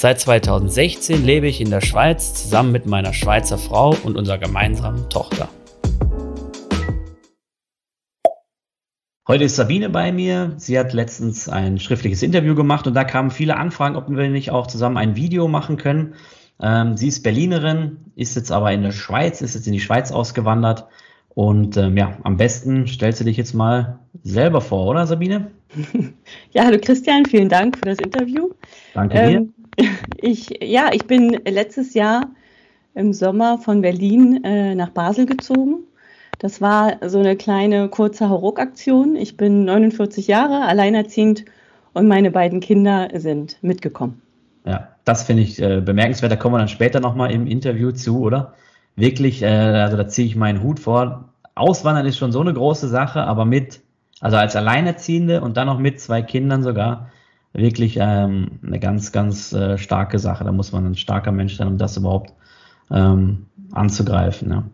Seit 2016 lebe ich in der Schweiz zusammen mit meiner Schweizer Frau und unserer gemeinsamen Tochter. Heute ist Sabine bei mir. Sie hat letztens ein schriftliches Interview gemacht und da kamen viele Anfragen, ob wir nicht auch zusammen ein Video machen können. Ähm, sie ist Berlinerin, ist jetzt aber in der Schweiz, ist jetzt in die Schweiz ausgewandert. Und ähm, ja, am besten stellst du dich jetzt mal selber vor, oder Sabine? Ja, hallo Christian, vielen Dank für das Interview. Danke ähm, dir. Ich, ja, ich bin letztes Jahr im Sommer von Berlin äh, nach Basel gezogen das war so eine kleine kurze Hauruck-Aktion. Ich bin 49 Jahre, alleinerziehend und meine beiden Kinder sind mitgekommen. Ja, das finde ich äh, bemerkenswert. Da kommen wir dann später nochmal im Interview zu, oder? Wirklich, äh, also da ziehe ich meinen Hut vor. Auswandern ist schon so eine große Sache, aber mit, also als Alleinerziehende und dann noch mit zwei Kindern sogar, wirklich ähm, eine ganz, ganz äh, starke Sache. Da muss man ein starker Mensch sein, um das überhaupt ähm, anzugreifen. Ja.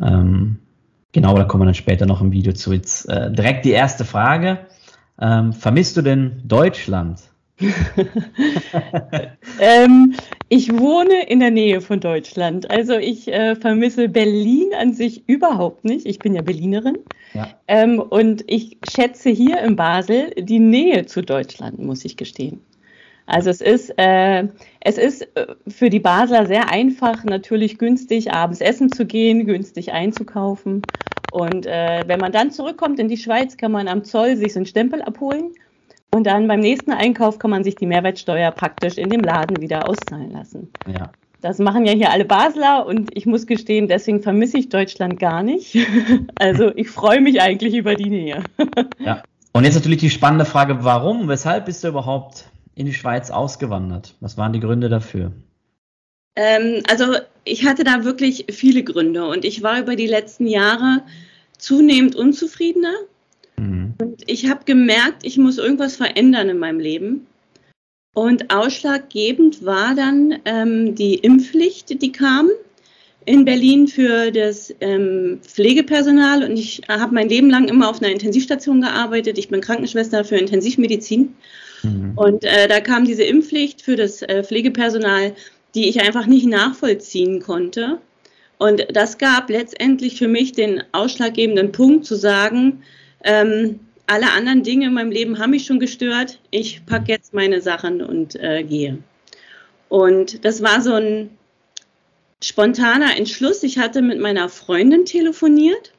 Ähm, Genau, da kommen wir dann später noch im Video zu. Jetzt äh, direkt die erste Frage. Ähm, vermisst du denn Deutschland? ähm, ich wohne in der Nähe von Deutschland. Also ich äh, vermisse Berlin an sich überhaupt nicht. Ich bin ja Berlinerin. Ja. Ähm, und ich schätze hier in Basel die Nähe zu Deutschland, muss ich gestehen. Also es ist, äh, es ist äh, für die Basler sehr einfach, natürlich günstig abends essen zu gehen, günstig einzukaufen. Und äh, wenn man dann zurückkommt in die Schweiz, kann man am Zoll sich so einen Stempel abholen. Und dann beim nächsten Einkauf kann man sich die Mehrwertsteuer praktisch in dem Laden wieder auszahlen lassen. Ja. Das machen ja hier alle Basler und ich muss gestehen, deswegen vermisse ich Deutschland gar nicht. also ich freue mich eigentlich über die Nähe. ja. Und jetzt natürlich die spannende Frage, warum, weshalb bist du überhaupt in die Schweiz ausgewandert? Was waren die Gründe dafür? Ähm, also ich hatte da wirklich viele Gründe und ich war über die letzten Jahre zunehmend unzufriedener. Mhm. Und ich habe gemerkt, ich muss irgendwas verändern in meinem Leben. Und ausschlaggebend war dann ähm, die Impfpflicht, die kam in Berlin für das ähm, Pflegepersonal. Und ich habe mein Leben lang immer auf einer Intensivstation gearbeitet. Ich bin Krankenschwester für Intensivmedizin. Mhm. Und äh, da kam diese Impfpflicht für das äh, Pflegepersonal, die ich einfach nicht nachvollziehen konnte. Und das gab letztendlich für mich den ausschlaggebenden Punkt zu sagen, ähm, alle anderen Dinge in meinem Leben haben mich schon gestört. Ich packe jetzt meine Sachen und äh, gehe. Und das war so ein spontaner Entschluss. Ich hatte mit meiner Freundin telefoniert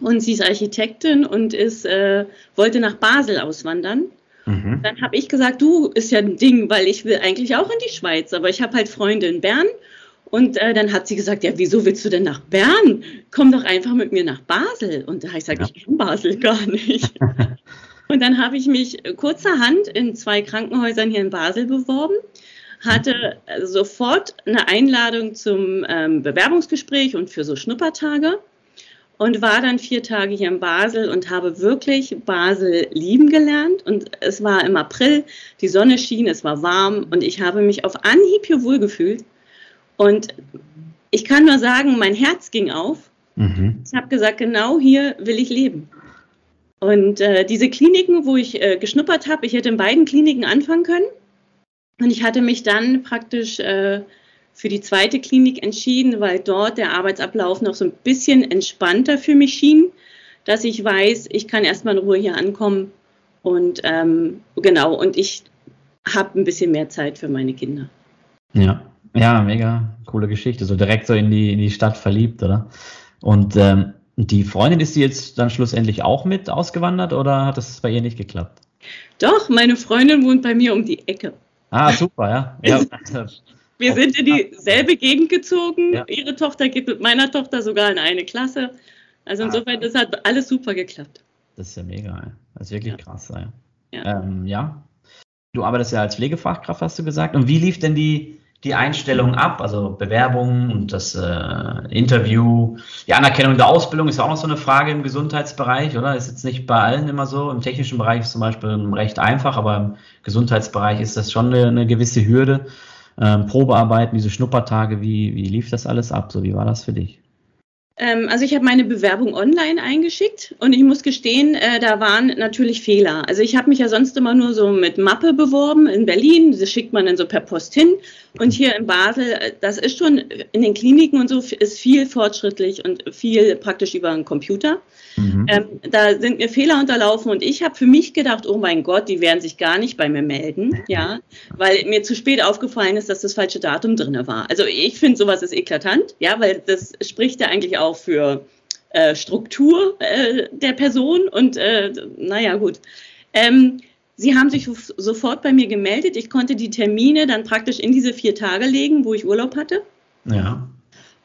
und sie ist Architektin und ist, äh, wollte nach Basel auswandern. Mhm. Dann habe ich gesagt, du ist ja ein Ding, weil ich will eigentlich auch in die Schweiz, aber ich habe halt Freunde in Bern. Und äh, dann hat sie gesagt, ja, wieso willst du denn nach Bern? Komm doch einfach mit mir nach Basel. Und da habe ich gesagt, ja. ich kann Basel gar nicht. und dann habe ich mich kurzerhand in zwei Krankenhäusern hier in Basel beworben, hatte sofort eine Einladung zum ähm, Bewerbungsgespräch und für so Schnuppertage und war dann vier Tage hier in Basel und habe wirklich Basel lieben gelernt. Und es war im April, die Sonne schien, es war warm und ich habe mich auf Anhieb hier wohlgefühlt. Und ich kann nur sagen, mein Herz ging auf. Mhm. Ich habe gesagt, genau hier will ich leben. Und äh, diese Kliniken, wo ich äh, geschnuppert habe, ich hätte in beiden Kliniken anfangen können. Und ich hatte mich dann praktisch äh, für die zweite Klinik entschieden, weil dort der Arbeitsablauf noch so ein bisschen entspannter für mich schien, dass ich weiß, ich kann erstmal in Ruhe hier ankommen und ähm, genau, und ich habe ein bisschen mehr Zeit für meine Kinder. Ja, ja, mega coole Geschichte. So direkt so in die, in die Stadt verliebt, oder? Und ähm, die Freundin, ist die jetzt dann schlussendlich auch mit ausgewandert oder hat das bei ihr nicht geklappt? Doch, meine Freundin wohnt bei mir um die Ecke. Ah, super, ja. ja Wir sind in dieselbe Gegend gezogen. Ja. Ihre Tochter geht mit meiner Tochter sogar in eine Klasse. Also insofern, ah. das hat alles super geklappt. Das ist ja mega. Das ist wirklich ja. krass. Ja. Ja. Ähm, ja. Du arbeitest ja als Pflegefachkraft, hast du gesagt. Und wie lief denn die, die Einstellung ab, also Bewerbung und das äh, Interview, die Anerkennung der Ausbildung ist auch noch so eine Frage im Gesundheitsbereich, oder? Ist jetzt nicht bei allen immer so. Im technischen Bereich ist zum Beispiel recht einfach, aber im Gesundheitsbereich ist das schon eine, eine gewisse Hürde. Ähm, Probearbeiten, diese Schnuppertage, wie, wie lief das alles ab? So, wie war das für dich? Ähm, also ich habe meine Bewerbung online eingeschickt und ich muss gestehen, äh, da waren natürlich Fehler. Also ich habe mich ja sonst immer nur so mit Mappe beworben in Berlin, das schickt man dann so per Post hin. Und hier in Basel, äh, das ist schon in den Kliniken und so, ist viel fortschrittlich und viel praktisch über einen Computer. Mhm. Ähm, da sind mir Fehler unterlaufen und ich habe für mich gedacht, oh mein Gott, die werden sich gar nicht bei mir melden, ja, weil mir zu spät aufgefallen ist, dass das falsche Datum drin war. Also ich finde sowas ist eklatant, ja, weil das spricht ja eigentlich auch für äh, Struktur äh, der Person und äh, naja, gut. Ähm, Sie haben sich sofort bei mir gemeldet. Ich konnte die Termine dann praktisch in diese vier Tage legen, wo ich Urlaub hatte. Ja.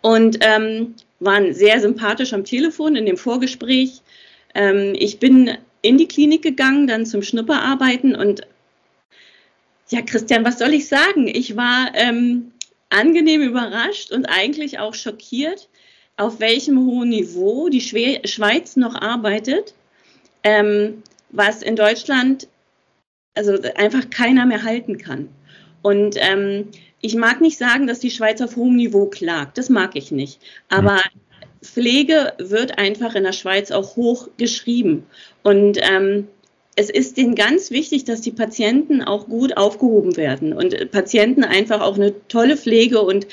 Und ähm, waren sehr sympathisch am Telefon in dem Vorgespräch. Ähm, ich bin in die Klinik gegangen, dann zum Schnupperarbeiten und ja, Christian, was soll ich sagen? Ich war ähm, angenehm überrascht und eigentlich auch schockiert, auf welchem hohen Niveau die Schweiz noch arbeitet, ähm, was in Deutschland also einfach keiner mehr halten kann. Und ähm, ich mag nicht sagen, dass die Schweiz auf hohem Niveau klagt. Das mag ich nicht. Aber Pflege wird einfach in der Schweiz auch hoch geschrieben. Und ähm, es ist denen ganz wichtig, dass die Patienten auch gut aufgehoben werden und Patienten einfach auch eine tolle Pflege und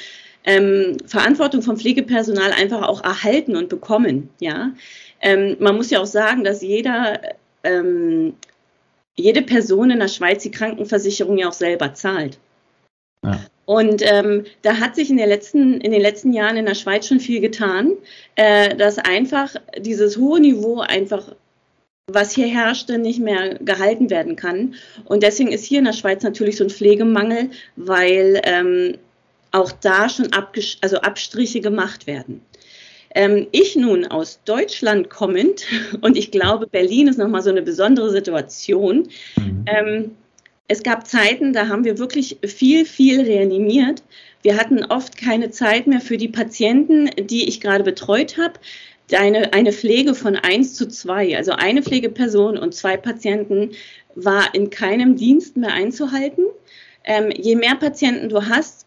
ähm, Verantwortung vom Pflegepersonal einfach auch erhalten und bekommen. Ja, ähm, man muss ja auch sagen, dass jeder ähm, jede Person in der Schweiz die Krankenversicherung ja auch selber zahlt. Ja. Und ähm, da hat sich in, letzten, in den letzten Jahren in der Schweiz schon viel getan, äh, dass einfach dieses hohe Niveau einfach, was hier herrschte, nicht mehr gehalten werden kann. Und deswegen ist hier in der Schweiz natürlich so ein Pflegemangel, weil ähm, auch da schon also Abstriche gemacht werden. Ähm, ich nun aus Deutschland kommend, und ich glaube, Berlin ist nochmal so eine besondere Situation, mhm. ähm, es gab Zeiten, da haben wir wirklich viel, viel reanimiert. Wir hatten oft keine Zeit mehr für die Patienten, die ich gerade betreut habe. Eine, eine Pflege von eins zu zwei, also eine Pflegeperson und zwei Patienten, war in keinem Dienst mehr einzuhalten. Ähm, je mehr Patienten du hast,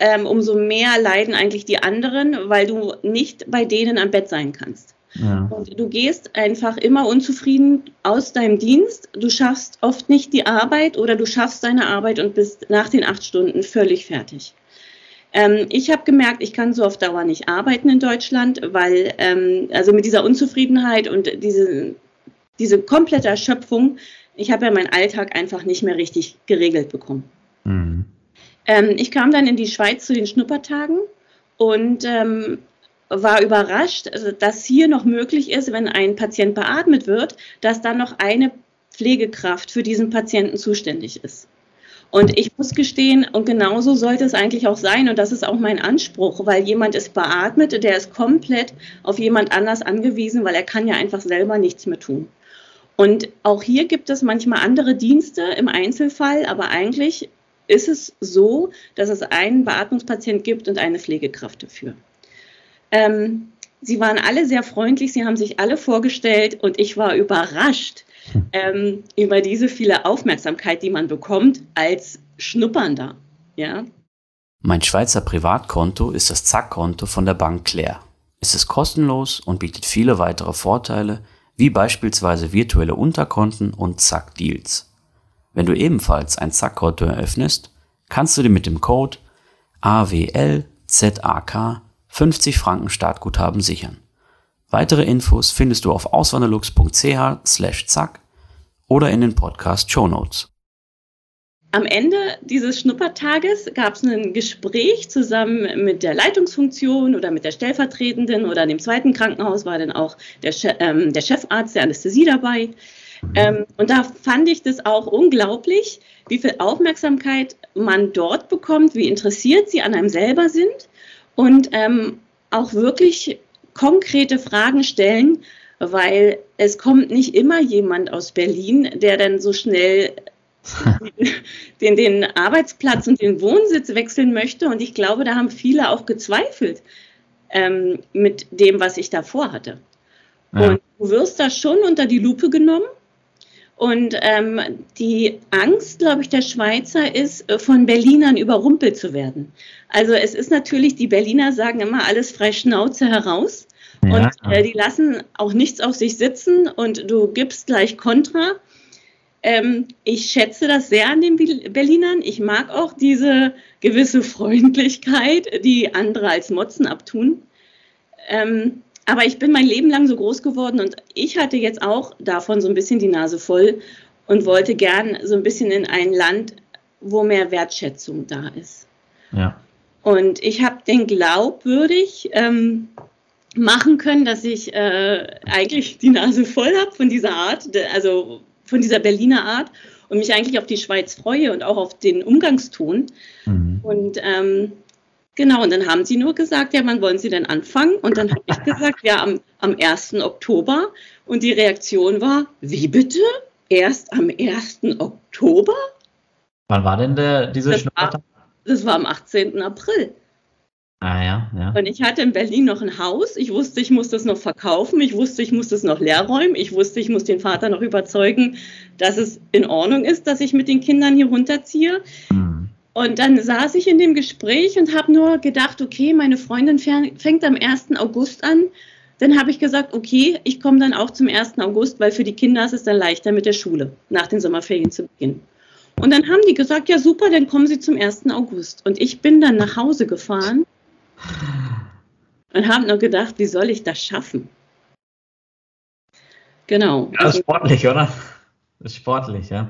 ähm, umso mehr leiden eigentlich die anderen, weil du nicht bei denen am Bett sein kannst. Ja. Und du gehst einfach immer unzufrieden aus deinem Dienst. Du schaffst oft nicht die Arbeit oder du schaffst deine Arbeit und bist nach den acht Stunden völlig fertig. Ähm, ich habe gemerkt, ich kann so auf Dauer nicht arbeiten in Deutschland, weil ähm, also mit dieser Unzufriedenheit und diese, diese komplette Erschöpfung, ich habe ja meinen Alltag einfach nicht mehr richtig geregelt bekommen. Ähm, ich kam dann in die Schweiz zu den Schnuppertagen und ähm, war überrascht, also, dass hier noch möglich ist, wenn ein Patient beatmet wird, dass dann noch eine Pflegekraft für diesen Patienten zuständig ist. Und ich muss gestehen, und genauso sollte es eigentlich auch sein, und das ist auch mein Anspruch, weil jemand ist beatmet, der ist komplett auf jemand anders angewiesen, weil er kann ja einfach selber nichts mehr tun. Und auch hier gibt es manchmal andere Dienste im Einzelfall, aber eigentlich ist es so, dass es einen Beatmungspatient gibt und eine Pflegekraft dafür. Ähm, sie waren alle sehr freundlich, sie haben sich alle vorgestellt und ich war überrascht ähm, über diese viele Aufmerksamkeit, die man bekommt als Schnuppernder. Ja. Mein Schweizer Privatkonto ist das Zack-Konto von der Bank Claire. Es ist kostenlos und bietet viele weitere Vorteile, wie beispielsweise virtuelle Unterkonten und Zack-Deals. Wenn du ebenfalls ein Zack-Konto eröffnest, kannst du dir mit dem Code AWLZAK 50 Franken Startguthaben sichern. Weitere Infos findest du auf auswanderlux.ch slash zack oder in den Podcast Show Notes. Am Ende dieses Schnuppertages gab es ein Gespräch zusammen mit der Leitungsfunktion oder mit der Stellvertretenden oder in dem zweiten Krankenhaus war dann auch der, che ähm, der Chefarzt der Anästhesie dabei. Mhm. Ähm, und da fand ich das auch unglaublich, wie viel Aufmerksamkeit man dort bekommt, wie interessiert sie an einem selber sind und ähm, auch wirklich konkrete Fragen stellen, weil es kommt nicht immer jemand aus Berlin, der dann so schnell den, den Arbeitsplatz und den Wohnsitz wechseln möchte. Und ich glaube, da haben viele auch gezweifelt ähm, mit dem, was ich davor hatte. Ja. Und du wirst da schon unter die Lupe genommen. Und ähm, die Angst, glaube ich, der Schweizer ist, äh, von Berlinern überrumpelt zu werden. Also es ist natürlich, die Berliner sagen immer alles frei Schnauze heraus. Ja. Und äh, die lassen auch nichts auf sich sitzen und du gibst gleich Kontra. Ähm, ich schätze das sehr an den Berlinern. Ich mag auch diese gewisse Freundlichkeit, die andere als Motzen abtun. Ähm, aber ich bin mein Leben lang so groß geworden und ich hatte jetzt auch davon so ein bisschen die Nase voll und wollte gern so ein bisschen in ein Land, wo mehr Wertschätzung da ist. Ja. Und ich habe den glaubwürdig ähm, machen können, dass ich äh, eigentlich die Nase voll habe von dieser Art, also von dieser Berliner Art und mich eigentlich auf die Schweiz freue und auch auf den Umgangston. Mhm. Und ähm, genau, und dann haben sie nur gesagt, ja, wann wollen Sie denn anfangen? Und dann habe ich gesagt, ja, am, am 1. Oktober. Und die Reaktion war, wie bitte? Erst am 1. Oktober? Wann war denn der, diese das war, das war am 18. April. Ah ja, ja. Und ich hatte in Berlin noch ein Haus. Ich wusste, ich muss das noch verkaufen. Ich wusste, ich muss das noch leer räumen. Ich wusste, ich muss den Vater noch überzeugen, dass es in Ordnung ist, dass ich mit den Kindern hier runterziehe. Mhm. Und dann saß ich in dem Gespräch und habe nur gedacht, okay, meine Freundin fängt am 1. August an. Dann habe ich gesagt, okay, ich komme dann auch zum 1. August, weil für die Kinder ist es dann leichter mit der Schule nach den Sommerferien zu beginnen. Und dann haben die gesagt, ja super, dann kommen Sie zum 1. August. Und ich bin dann nach Hause gefahren und habe nur gedacht, wie soll ich das schaffen? Genau. Ja, das ist sportlich, oder? Das ist sportlich, ja.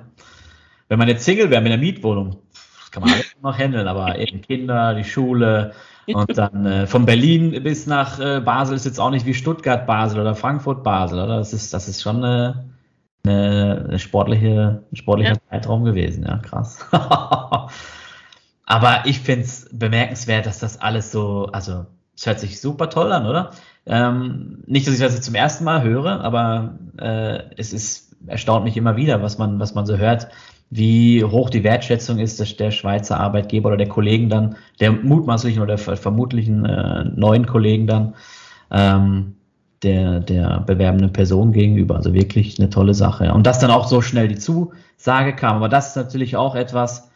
Wenn man jetzt Single wäre mit einer Mietwohnung, kann man alles noch handeln, aber eben Kinder, die Schule und dann äh, von Berlin bis nach äh, Basel ist jetzt auch nicht wie Stuttgart Basel oder Frankfurt Basel, oder? Das ist, das ist schon eine, eine, eine sportliche, ein sportlicher ja. Zeitraum gewesen, ja, krass. Aber ich finde es bemerkenswert, dass das alles so, also es hört sich super toll an, oder? Ähm, nicht, dass ich das jetzt zum ersten Mal höre, aber äh, es ist erstaunt mich immer wieder, was man, was man so hört, wie hoch die Wertschätzung ist dass der Schweizer Arbeitgeber oder der Kollegen dann, der mutmaßlichen oder vermutlichen äh, neuen Kollegen dann, ähm, der, der bewerbenden Person gegenüber. Also wirklich eine tolle Sache. Und dass dann auch so schnell die Zusage kam. Aber das ist natürlich auch etwas,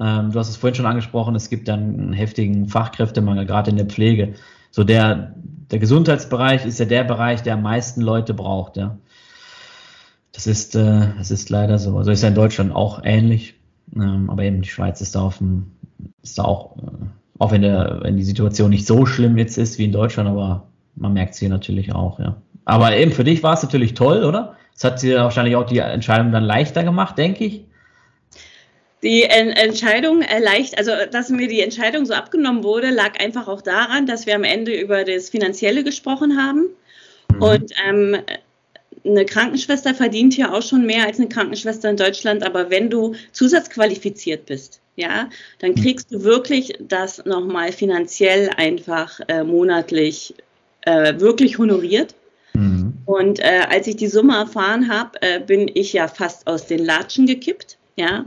ähm, du hast es vorhin schon angesprochen, es gibt dann einen heftigen Fachkräftemangel, gerade in der Pflege. So der, der Gesundheitsbereich ist ja der Bereich, der am meisten Leute braucht, ja. Das ist, äh, das ist leider so. Also ist ja in Deutschland auch ähnlich. Ähm, aber eben die Schweiz ist da auf dem, ist da auch, äh, auch wenn, der, wenn die Situation nicht so schlimm jetzt ist wie in Deutschland, aber man merkt es hier natürlich auch, ja. Aber eben für dich war es natürlich toll, oder? Es hat dir wahrscheinlich auch die Entscheidung dann leichter gemacht, denke ich die Entscheidung leicht, also dass mir die Entscheidung so abgenommen wurde, lag einfach auch daran, dass wir am Ende über das Finanzielle gesprochen haben. Mhm. Und ähm, eine Krankenschwester verdient hier auch schon mehr als eine Krankenschwester in Deutschland, aber wenn du zusatzqualifiziert bist, ja, dann mhm. kriegst du wirklich das nochmal finanziell einfach äh, monatlich äh, wirklich honoriert. Mhm. Und äh, als ich die Summe erfahren habe, äh, bin ich ja fast aus den Latschen gekippt. Ja,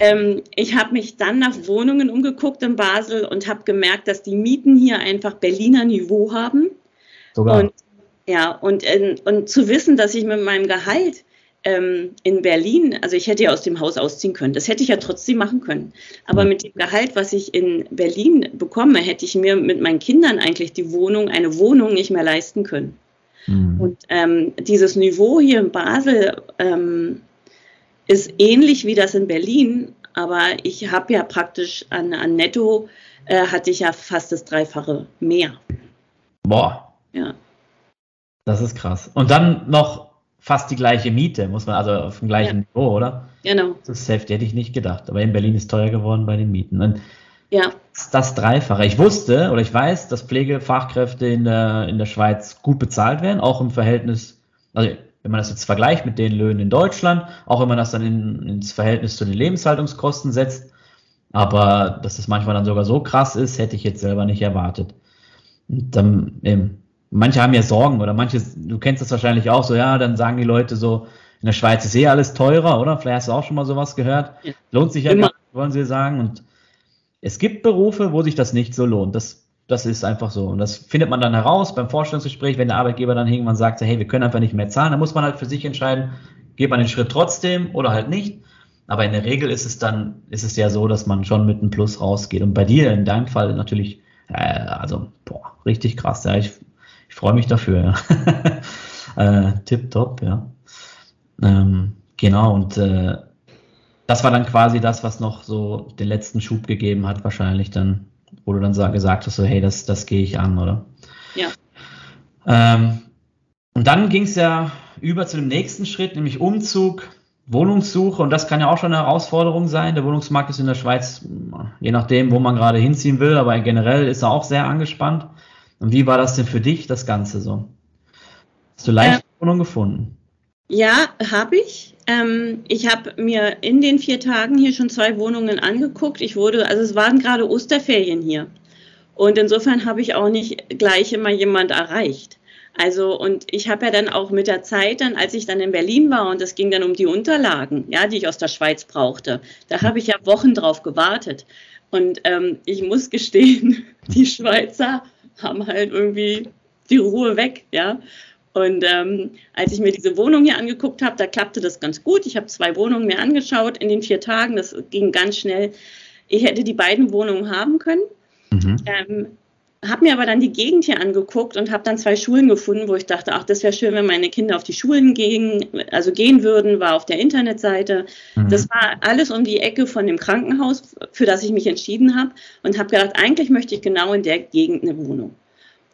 ähm, ich habe mich dann nach Wohnungen umgeguckt in Basel und habe gemerkt, dass die Mieten hier einfach Berliner Niveau haben. Sogar. Und, ja, und, äh, und zu wissen, dass ich mit meinem Gehalt ähm, in Berlin, also ich hätte ja aus dem Haus ausziehen können, das hätte ich ja trotzdem machen können. Aber mit dem Gehalt, was ich in Berlin bekomme, hätte ich mir mit meinen Kindern eigentlich die Wohnung, eine Wohnung nicht mehr leisten können. Mhm. Und ähm, dieses Niveau hier in Basel ähm, ist ähnlich wie das in Berlin, aber ich habe ja praktisch an, an Netto äh, hatte ich ja fast das Dreifache mehr. Boah. Ja. Das ist krass. Und dann noch fast die gleiche Miete, muss man, also auf dem gleichen ja. Niveau, oder? Genau. Das ist heftig, hätte ich nicht gedacht. Aber in Berlin ist teuer geworden bei den Mieten. Und ja. Das Dreifache. Ich wusste oder ich weiß, dass Pflegefachkräfte in der, in der Schweiz gut bezahlt werden, auch im Verhältnis, also wenn man das jetzt vergleicht mit den Löhnen in Deutschland, auch wenn man das dann in, ins Verhältnis zu den Lebenshaltungskosten setzt. Aber dass es manchmal dann sogar so krass ist, hätte ich jetzt selber nicht erwartet. Und dann, ähm, manche haben ja Sorgen oder manche, du kennst das wahrscheinlich auch so, ja, dann sagen die Leute so, in der Schweiz ist eh alles teurer, oder? Vielleicht hast du auch schon mal sowas gehört. Lohnt sich ja, Immer. wollen sie sagen. Und es gibt Berufe, wo sich das nicht so lohnt. Das, das ist einfach so. Und das findet man dann heraus beim Vorstellungsgespräch, wenn der Arbeitgeber dann irgendwann sagt, hey, wir können einfach nicht mehr zahlen, dann muss man halt für sich entscheiden, geht man den Schritt trotzdem oder halt nicht. Aber in der Regel ist es dann, ist es ja so, dass man schon mit einem Plus rausgeht. Und bei dir in deinem Fall natürlich, äh, also, boah, richtig krass. Ja, ich, ich freue mich dafür. Ja. äh, Tipptopp, ja. Ähm, genau, und äh, das war dann quasi das, was noch so den letzten Schub gegeben hat, wahrscheinlich dann, wo du dann gesagt hast, so, hey, das, das gehe ich an, oder? Ja. Ähm, und dann ging es ja über zu dem nächsten Schritt, nämlich Umzug, Wohnungssuche. Und das kann ja auch schon eine Herausforderung sein. Der Wohnungsmarkt ist in der Schweiz, je nachdem, wo man gerade hinziehen will, aber generell ist er auch sehr angespannt. Und wie war das denn für dich, das Ganze so? Hast du leicht äh, Wohnung gefunden? Ja, habe ich. Ähm, ich habe mir in den vier Tagen hier schon zwei Wohnungen angeguckt. Ich wurde, also es waren gerade Osterferien hier. Und insofern habe ich auch nicht gleich immer jemand erreicht. Also, und ich habe ja dann auch mit der Zeit, dann, als ich dann in Berlin war und es ging dann um die Unterlagen, ja, die ich aus der Schweiz brauchte, da habe ich ja Wochen drauf gewartet. Und ähm, ich muss gestehen, die Schweizer haben halt irgendwie die Ruhe weg, ja. Und ähm, als ich mir diese Wohnung hier angeguckt habe, da klappte das ganz gut. Ich habe zwei Wohnungen mir angeschaut in den vier Tagen. Das ging ganz schnell. Ich hätte die beiden Wohnungen haben können. Mhm. Ähm, habe mir aber dann die Gegend hier angeguckt und habe dann zwei Schulen gefunden, wo ich dachte, ach, das wäre schön, wenn meine Kinder auf die Schulen gehen, also gehen würden, war auf der Internetseite. Mhm. Das war alles um die Ecke von dem Krankenhaus, für das ich mich entschieden habe und habe gedacht, eigentlich möchte ich genau in der Gegend eine Wohnung.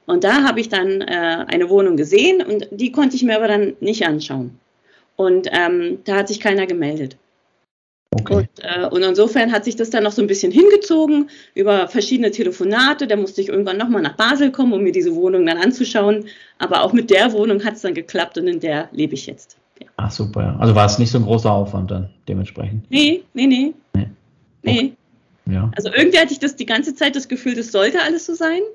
Und da habe ich dann äh, eine Wohnung gesehen und die konnte ich mir aber dann nicht anschauen. Und ähm, da hat sich keiner gemeldet. Okay. Und, äh, und, insofern hat sich das dann noch so ein bisschen hingezogen über verschiedene Telefonate. Da musste ich irgendwann nochmal nach Basel kommen, um mir diese Wohnung dann anzuschauen. Aber auch mit der Wohnung hat es dann geklappt und in der lebe ich jetzt. Ja. Ach super. Also war es nicht so ein großer Aufwand dann dementsprechend? Nee, nee, nee. Nee. nee. Ja. Also irgendwie hatte ich das die ganze Zeit das Gefühl, das sollte alles so sein.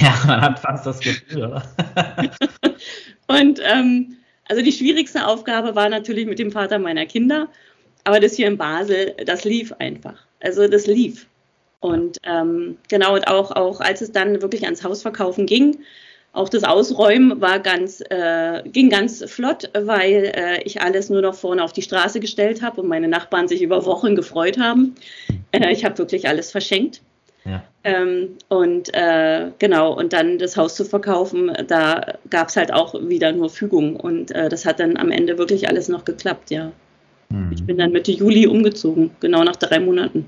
Ja, man hat fast das Gefühl, oder? und ähm, also die schwierigste Aufgabe war natürlich mit dem Vater meiner Kinder. Aber das hier in Basel, das lief einfach. Also das lief. Und ähm, genau, und auch, auch als es dann wirklich ans Hausverkaufen ging, auch das Ausräumen war ganz, äh, ging ganz flott, weil äh, ich alles nur noch vorne auf die Straße gestellt habe und meine Nachbarn sich über Wochen gefreut haben. Äh, ich habe wirklich alles verschenkt. Ja. Ähm, und äh, genau, und dann das Haus zu verkaufen, da gab es halt auch wieder nur Fügung. Und äh, das hat dann am Ende wirklich alles noch geklappt, ja. Mhm. Ich bin dann Mitte Juli umgezogen, genau nach drei Monaten.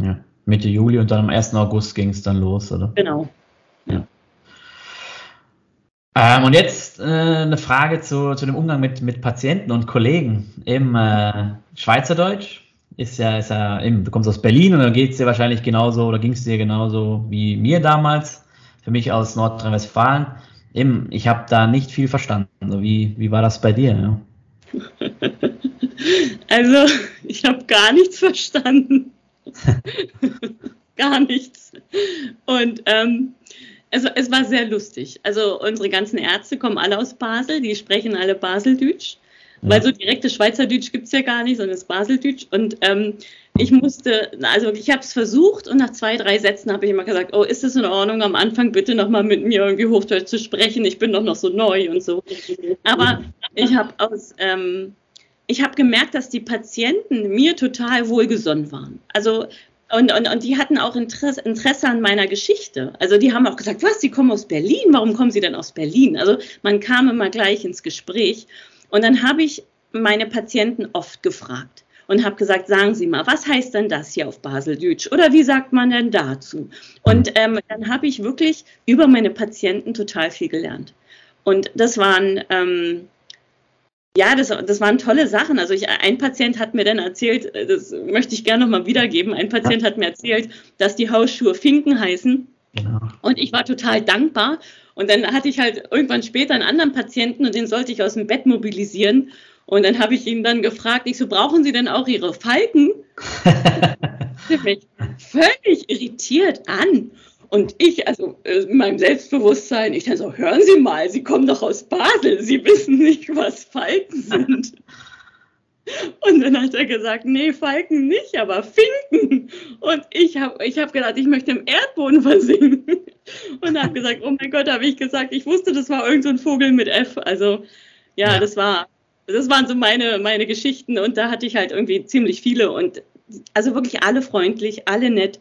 Ja, Mitte Juli und dann am 1. August ging es dann los, oder? Genau. Ja. Ähm, und jetzt äh, eine Frage zu, zu dem Umgang mit, mit Patienten und Kollegen im äh, Schweizerdeutsch. Ist ja, ist ja eben, du kommst aus Berlin und dann geht es dir wahrscheinlich genauso oder ging es dir genauso wie mir damals, für mich aus Nordrhein-Westfalen. Eben, ich habe da nicht viel verstanden. Wie, wie war das bei dir? Ja? Also, ich habe gar nichts verstanden. gar nichts. Und ähm, also, es war sehr lustig. Also, unsere ganzen Ärzte kommen alle aus Basel, die sprechen alle Baseldeutsch. Ja. Weil so direkte Schweizerdeutsch gibt es ja gar nicht, sondern das Baseldeutsch. Und ähm, ich musste, also ich habe es versucht und nach zwei, drei Sätzen habe ich immer gesagt, oh, ist es in Ordnung, am Anfang bitte nochmal mit mir irgendwie Hochdeutsch zu sprechen, ich bin doch noch so neu und so. Aber ich habe aus, ähm, ich habe gemerkt, dass die Patienten mir total wohlgesonnen waren. Also und, und, und die hatten auch Interesse, Interesse an meiner Geschichte. Also die haben auch gesagt, was, Sie kommen aus Berlin? Warum kommen Sie denn aus Berlin? Also man kam immer gleich ins Gespräch. Und dann habe ich meine Patienten oft gefragt und habe gesagt, sagen Sie mal, was heißt denn das hier auf Baseldeutsch? Oder wie sagt man denn dazu? Und ähm, dann habe ich wirklich über meine Patienten total viel gelernt. Und das waren... Ähm, ja, das, das waren tolle Sachen. Also ich, ein Patient hat mir dann erzählt, äh, das möchte ich gerne nochmal wiedergeben, ein Patient hat mir erzählt, dass die Hausschuhe Finken heißen. Genau. Und ich war total dankbar. Und dann hatte ich halt irgendwann später einen anderen Patienten und den sollte ich aus dem Bett mobilisieren. Und dann habe ich ihn dann gefragt, ich so, brauchen Sie denn auch Ihre Falken? mich völlig irritiert an. Und ich, also äh, in meinem Selbstbewusstsein, ich dann so, hören Sie mal, Sie kommen doch aus Basel, Sie wissen nicht, was Falken sind. Und dann hat er gesagt, nee, Falken nicht, aber Finken. Und ich habe ich hab gedacht, ich möchte im Erdboden versinken. Und habe gesagt, oh mein Gott, habe ich gesagt, ich wusste, das war irgendein so Vogel mit F. Also ja, ja, das war, das waren so meine, meine Geschichten und da hatte ich halt irgendwie ziemlich viele und also wirklich alle freundlich, alle nett.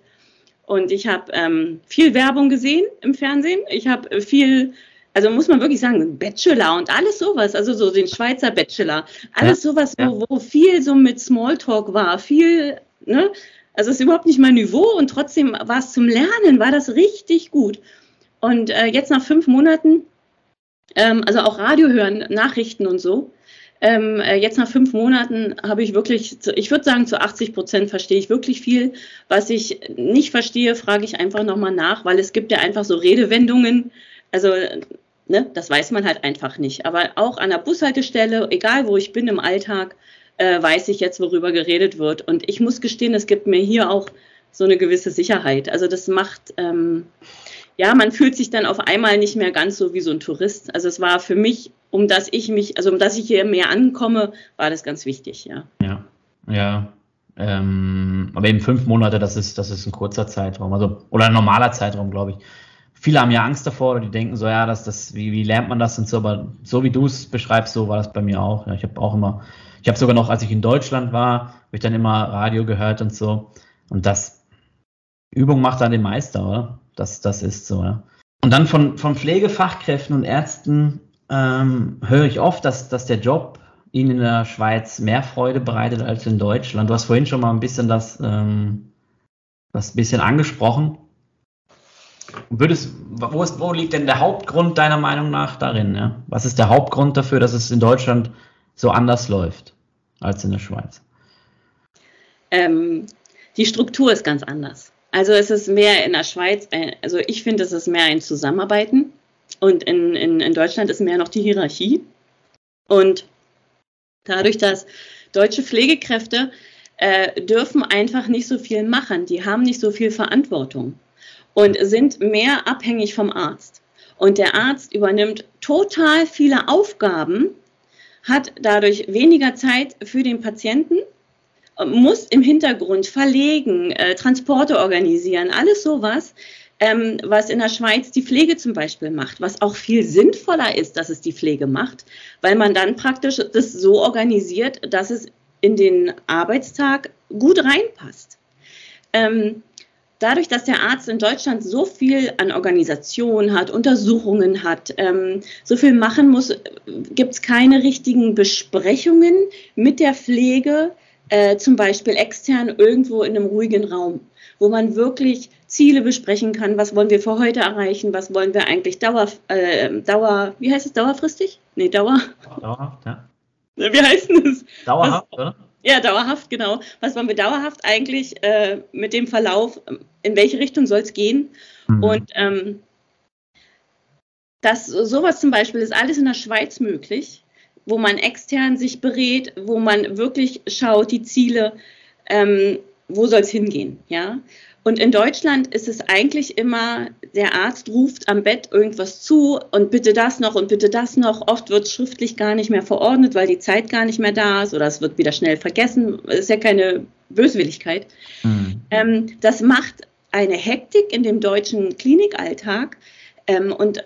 Und ich habe ähm, viel Werbung gesehen im Fernsehen. Ich habe viel, also muss man wirklich sagen, Bachelor und alles sowas, also so den Schweizer Bachelor, alles ja, sowas, ja. Wo, wo viel so mit Smalltalk war, viel, ne? Also es ist überhaupt nicht mein Niveau und trotzdem war es zum Lernen, war das richtig gut. Und äh, jetzt nach fünf Monaten, ähm, also auch Radio hören, Nachrichten und so, ähm, äh, jetzt nach fünf Monaten habe ich wirklich, ich würde sagen, zu 80 Prozent verstehe ich wirklich viel. Was ich nicht verstehe, frage ich einfach nochmal nach, weil es gibt ja einfach so Redewendungen. Also, ne, das weiß man halt einfach nicht. Aber auch an der Bushaltestelle, egal wo ich bin im Alltag, äh, weiß ich jetzt, worüber geredet wird. Und ich muss gestehen, es gibt mir hier auch so eine gewisse Sicherheit. Also das macht, ähm, ja, man fühlt sich dann auf einmal nicht mehr ganz so wie so ein Tourist. Also es war für mich um dass ich mich, also um dass ich hier mehr ankomme, war das ganz wichtig, ja. Ja, ja. Ähm, aber eben fünf Monate, das ist, das ist ein kurzer Zeitraum, also oder ein normaler Zeitraum, glaube ich. Viele haben ja Angst davor oder die denken so, ja, das, das, wie, wie lernt man das und so, aber so wie du es beschreibst, so war das bei mir auch. Ja, ich habe auch immer, ich habe sogar noch, als ich in Deutschland war, habe ich dann immer Radio gehört und so. Und das Übung macht dann den Meister, oder? Das, das ist so, ja. Und dann von, von Pflegefachkräften und Ärzten ähm, höre ich oft, dass, dass der Job Ihnen in der Schweiz mehr Freude bereitet als in Deutschland. Du hast vorhin schon mal ein bisschen das, ähm, das bisschen angesprochen. Würdest, wo, ist, wo liegt denn der Hauptgrund deiner Meinung nach darin? Ja? Was ist der Hauptgrund dafür, dass es in Deutschland so anders läuft als in der Schweiz? Ähm, die Struktur ist ganz anders. Also es ist mehr in der Schweiz, äh, also ich finde, es ist mehr ein Zusammenarbeiten. Und in, in, in Deutschland ist mehr noch die Hierarchie. Und dadurch, dass deutsche Pflegekräfte äh, dürfen einfach nicht so viel machen, die haben nicht so viel Verantwortung und sind mehr abhängig vom Arzt. Und der Arzt übernimmt total viele Aufgaben, hat dadurch weniger Zeit für den Patienten, muss im Hintergrund verlegen, äh, Transporte organisieren, alles sowas, ähm, was in der Schweiz die Pflege zum Beispiel macht, was auch viel sinnvoller ist, dass es die Pflege macht, weil man dann praktisch das so organisiert, dass es in den Arbeitstag gut reinpasst. Ähm, dadurch, dass der Arzt in Deutschland so viel an Organisation hat, Untersuchungen hat, ähm, so viel machen muss, gibt es keine richtigen Besprechungen mit der Pflege, äh, zum Beispiel extern irgendwo in einem ruhigen Raum, wo man wirklich Ziele besprechen kann. Was wollen wir für heute erreichen? Was wollen wir eigentlich Dauer, äh, Dauer, wie heißt es, dauerfristig? Nee, Dauer. Dauerhaft, ja. Wie heißt es? Dauerhaft, Was, oder? Ja, dauerhaft, genau. Was wollen wir dauerhaft eigentlich äh, mit dem Verlauf, in welche Richtung soll es gehen? Mhm. Und ähm, das, sowas zum Beispiel ist alles in der Schweiz möglich, wo man extern sich berät, wo man wirklich schaut, die Ziele, ähm, wo soll es hingehen, ja? Und in Deutschland ist es eigentlich immer, der Arzt ruft am Bett irgendwas zu und bitte das noch und bitte das noch. Oft wird schriftlich gar nicht mehr verordnet, weil die Zeit gar nicht mehr da ist oder es wird wieder schnell vergessen. Das ist ja keine Böswilligkeit. Mhm. Ähm, das macht eine Hektik in dem deutschen Klinikalltag ähm, und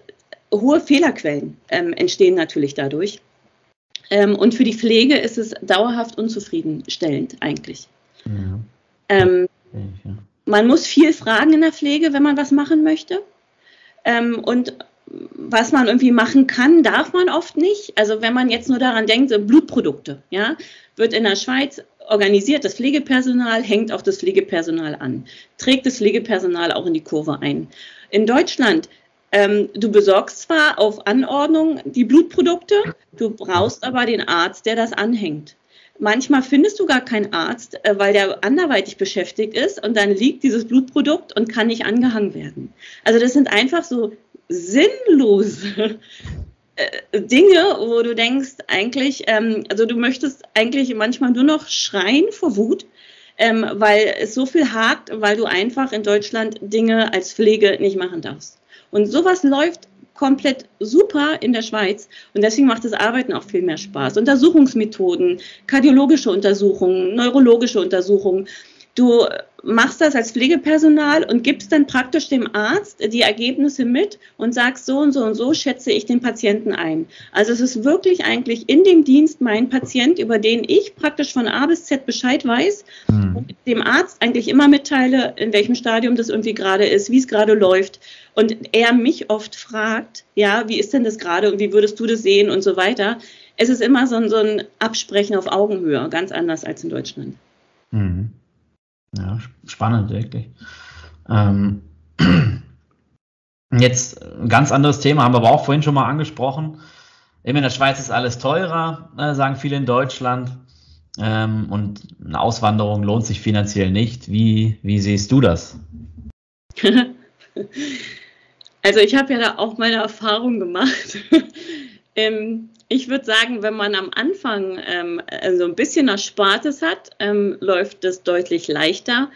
hohe Fehlerquellen ähm, entstehen natürlich dadurch. Ähm, und für die Pflege ist es dauerhaft unzufriedenstellend eigentlich. Ja. Ähm, ja. Man muss viel fragen in der Pflege, wenn man was machen möchte. Ähm, und was man irgendwie machen kann, darf man oft nicht. Also wenn man jetzt nur daran denkt, so Blutprodukte, ja, wird in der Schweiz organisiert, das Pflegepersonal hängt auch das Pflegepersonal an, trägt das Pflegepersonal auch in die Kurve ein. In Deutschland, ähm, du besorgst zwar auf Anordnung die Blutprodukte, du brauchst aber den Arzt, der das anhängt. Manchmal findest du gar keinen Arzt, äh, weil der anderweitig beschäftigt ist und dann liegt dieses Blutprodukt und kann nicht angehangen werden. Also das sind einfach so sinnlose äh, Dinge, wo du denkst, eigentlich, ähm, also du möchtest eigentlich manchmal nur noch schreien vor Wut, ähm, weil es so viel hakt, weil du einfach in Deutschland Dinge als Pflege nicht machen darfst. Und sowas läuft komplett super in der Schweiz und deswegen macht das Arbeiten auch viel mehr Spaß. Untersuchungsmethoden, kardiologische Untersuchungen, neurologische Untersuchungen. Du machst das als Pflegepersonal und gibst dann praktisch dem Arzt die Ergebnisse mit und sagst, so und so und so schätze ich den Patienten ein. Also es ist wirklich eigentlich in dem Dienst mein Patient, über den ich praktisch von A bis Z Bescheid weiß mhm. und dem Arzt eigentlich immer mitteile, in welchem Stadium das irgendwie gerade ist, wie es gerade läuft. Und er mich oft fragt, ja, wie ist denn das gerade und wie würdest du das sehen und so weiter. Es ist immer so ein, so ein Absprechen auf Augenhöhe, ganz anders als in Deutschland. Mhm. Ja, spannend, wirklich. Ähm, jetzt ein ganz anderes Thema, haben wir aber auch vorhin schon mal angesprochen. Eben in der Schweiz ist alles teurer, äh, sagen viele in Deutschland. Ähm, und eine Auswanderung lohnt sich finanziell nicht. Wie, wie siehst du das? also ich habe ja da auch meine Erfahrung gemacht. ähm, ich würde sagen, wenn man am Anfang ähm, so ein bisschen Erspartes hat, ähm, läuft das deutlich leichter,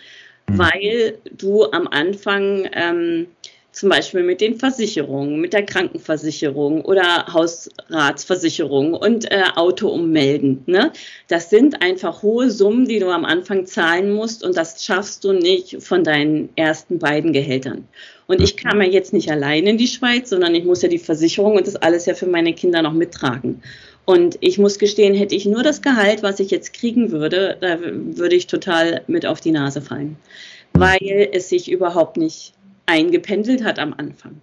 mhm. weil du am Anfang ähm, zum Beispiel mit den Versicherungen, mit der Krankenversicherung oder Hausratsversicherung und äh, Auto ummelden. Ne? Das sind einfach hohe Summen, die du am Anfang zahlen musst und das schaffst du nicht von deinen ersten beiden Gehältern. Und ich kam ja jetzt nicht allein in die Schweiz, sondern ich muss ja die Versicherung und das alles ja für meine Kinder noch mittragen. Und ich muss gestehen, hätte ich nur das Gehalt, was ich jetzt kriegen würde, da würde ich total mit auf die Nase fallen, weil es sich überhaupt nicht eingependelt hat am Anfang.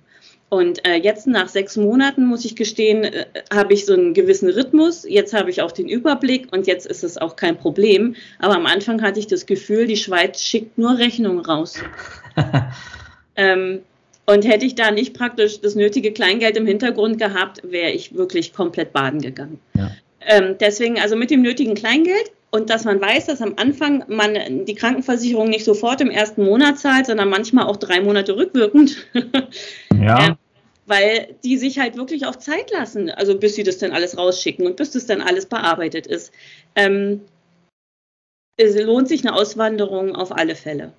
Und äh, jetzt nach sechs Monaten, muss ich gestehen, äh, habe ich so einen gewissen Rhythmus. Jetzt habe ich auch den Überblick und jetzt ist es auch kein Problem. Aber am Anfang hatte ich das Gefühl, die Schweiz schickt nur Rechnungen raus. Ähm, und hätte ich da nicht praktisch das nötige Kleingeld im Hintergrund gehabt, wäre ich wirklich komplett baden gegangen. Ja. Ähm, deswegen also mit dem nötigen Kleingeld und dass man weiß, dass am Anfang man die Krankenversicherung nicht sofort im ersten Monat zahlt, sondern manchmal auch drei Monate rückwirkend. ja. Ähm, weil die sich halt wirklich auch Zeit lassen, also bis sie das dann alles rausschicken und bis das dann alles bearbeitet ist. Ähm, es lohnt sich eine Auswanderung auf alle Fälle.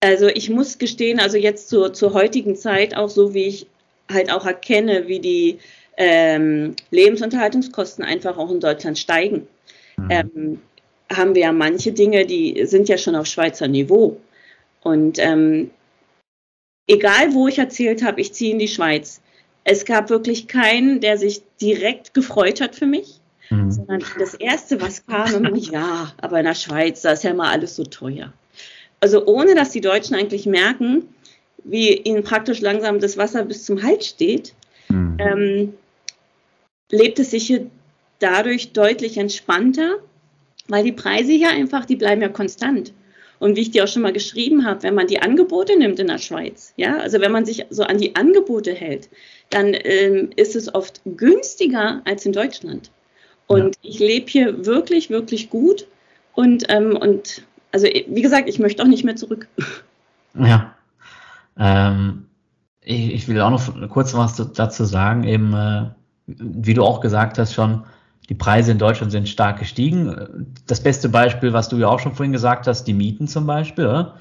Also ich muss gestehen, also jetzt zur, zur heutigen Zeit, auch so wie ich halt auch erkenne, wie die ähm, Lebensunterhaltungskosten einfach auch in Deutschland steigen, mhm. ähm, haben wir ja manche Dinge, die sind ja schon auf Schweizer Niveau. Und ähm, egal wo ich erzählt habe, ich ziehe in die Schweiz, es gab wirklich keinen, der sich direkt gefreut hat für mich, mhm. sondern das Erste, was kam, immer, ja, aber in der Schweiz, da ist ja mal alles so teuer also ohne dass die Deutschen eigentlich merken, wie ihnen praktisch langsam das Wasser bis zum Hals steht, mhm. ähm, lebt es sich hier dadurch deutlich entspannter, weil die Preise hier einfach, die bleiben ja konstant. Und wie ich dir auch schon mal geschrieben habe, wenn man die Angebote nimmt in der Schweiz, ja, also wenn man sich so an die Angebote hält, dann ähm, ist es oft günstiger als in Deutschland. Und ja. ich lebe hier wirklich, wirklich gut und, ähm, und also wie gesagt, ich möchte auch nicht mehr zurück. Ja. Ähm, ich, ich, will auch noch kurz was dazu sagen, eben, äh, wie du auch gesagt hast schon, die Preise in Deutschland sind stark gestiegen. Das beste Beispiel, was du ja auch schon vorhin gesagt hast, die Mieten zum Beispiel.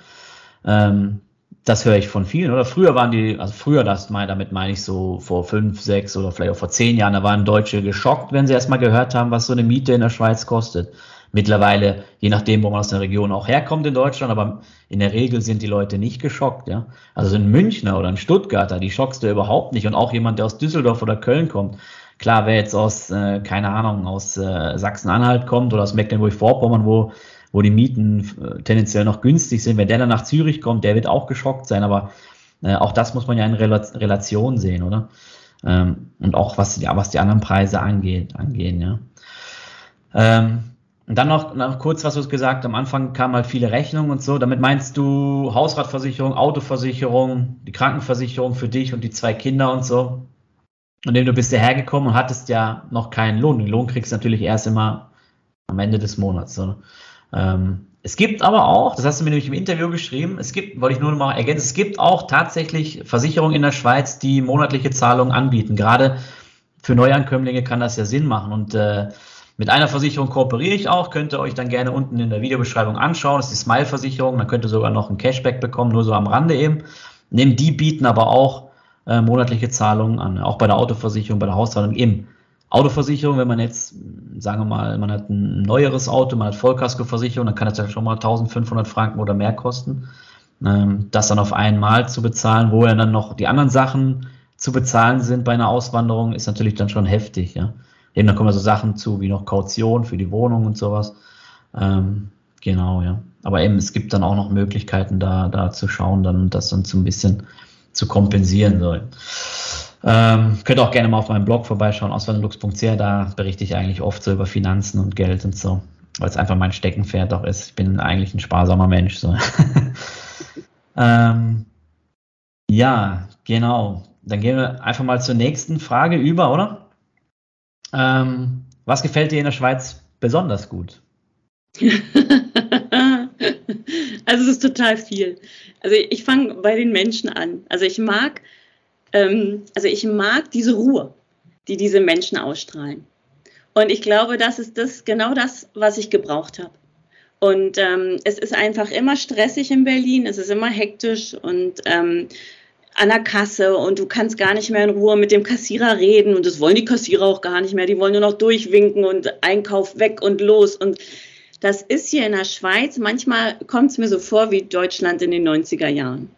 Ähm, das höre ich von vielen, oder? Früher waren die, also früher, das mein, damit meine ich so vor fünf, sechs oder vielleicht auch vor zehn Jahren, da waren Deutsche geschockt, wenn sie erstmal gehört haben, was so eine Miete in der Schweiz kostet. Mittlerweile, je nachdem, wo man aus der Region auch herkommt in Deutschland, aber in der Regel sind die Leute nicht geschockt, ja. Also ein Münchner oder ein Stuttgarter, die schockst du überhaupt nicht. Und auch jemand, der aus Düsseldorf oder Köln kommt. Klar, wer jetzt aus, äh, keine Ahnung, aus äh, Sachsen-Anhalt kommt oder aus Mecklenburg-Vorpommern, wo, wo die Mieten äh, tendenziell noch günstig sind, wenn der dann nach Zürich kommt, der wird auch geschockt sein, aber äh, auch das muss man ja in Rel Relation sehen, oder? Ähm, und auch was, ja, was die anderen Preise angeht, angehen, ja. Ähm, und dann noch, noch kurz, was du gesagt am Anfang kamen halt viele Rechnungen und so. Damit meinst du Hausratversicherung, Autoversicherung, die Krankenversicherung für dich und die zwei Kinder und so. Und dem du bist ja hergekommen und hattest ja noch keinen Lohn. Den Lohn kriegst du natürlich erst immer am Ende des Monats. So. Ähm, es gibt aber auch, das hast du mir nämlich im Interview geschrieben, es gibt, wollte ich nur noch mal ergänzen, es gibt auch tatsächlich Versicherungen in der Schweiz, die monatliche Zahlungen anbieten. Gerade für Neuankömmlinge kann das ja Sinn machen. Und äh, Mit einer Versicherung kooperiere ich auch, könnt ihr euch dann gerne unten in der Videobeschreibung anschauen. Das ist die Smile-Versicherung, dann könnt ihr sogar noch ein Cashback bekommen, nur so am Rande eben. Neben die bieten aber auch äh, monatliche Zahlungen an, auch bei der Autoversicherung, bei der Hauszahlung eben. Autoversicherung, wenn man jetzt, sagen wir mal, man hat ein neueres Auto, man hat Vollkaskoversicherung, dann kann das ja schon mal 1500 Franken oder mehr kosten. Ähm, das dann auf einmal zu bezahlen, wo ja dann noch die anderen Sachen zu bezahlen sind bei einer Auswanderung, ist natürlich dann schon heftig, ja. Eben, dann kommen so Sachen zu wie noch Kaution für die Wohnung und sowas. Ähm, genau, ja. Aber eben, es gibt dann auch noch Möglichkeiten, da, da zu schauen dann das dann so ein bisschen zu kompensieren soll. Ähm, könnt auch gerne mal auf meinem Blog vorbeischauen, auswanderlux.ch, da berichte ich eigentlich oft so über Finanzen und Geld und so, weil es einfach mein Steckenpferd auch ist. Ich bin eigentlich ein sparsamer Mensch. So. ähm, ja, genau. Dann gehen wir einfach mal zur nächsten Frage über, oder? Ähm, was gefällt dir in der Schweiz besonders gut? also es ist total viel. Also ich fange bei den Menschen an. Also ich mag, ähm, also ich mag diese Ruhe, die diese Menschen ausstrahlen. Und ich glaube, das ist das genau das, was ich gebraucht habe. Und ähm, es ist einfach immer stressig in Berlin, es ist immer hektisch und ähm, an der Kasse und du kannst gar nicht mehr in Ruhe mit dem Kassierer reden und das wollen die Kassierer auch gar nicht mehr. Die wollen nur noch durchwinken und Einkauf weg und los. Und das ist hier in der Schweiz, manchmal kommt es mir so vor wie Deutschland in den 90er Jahren.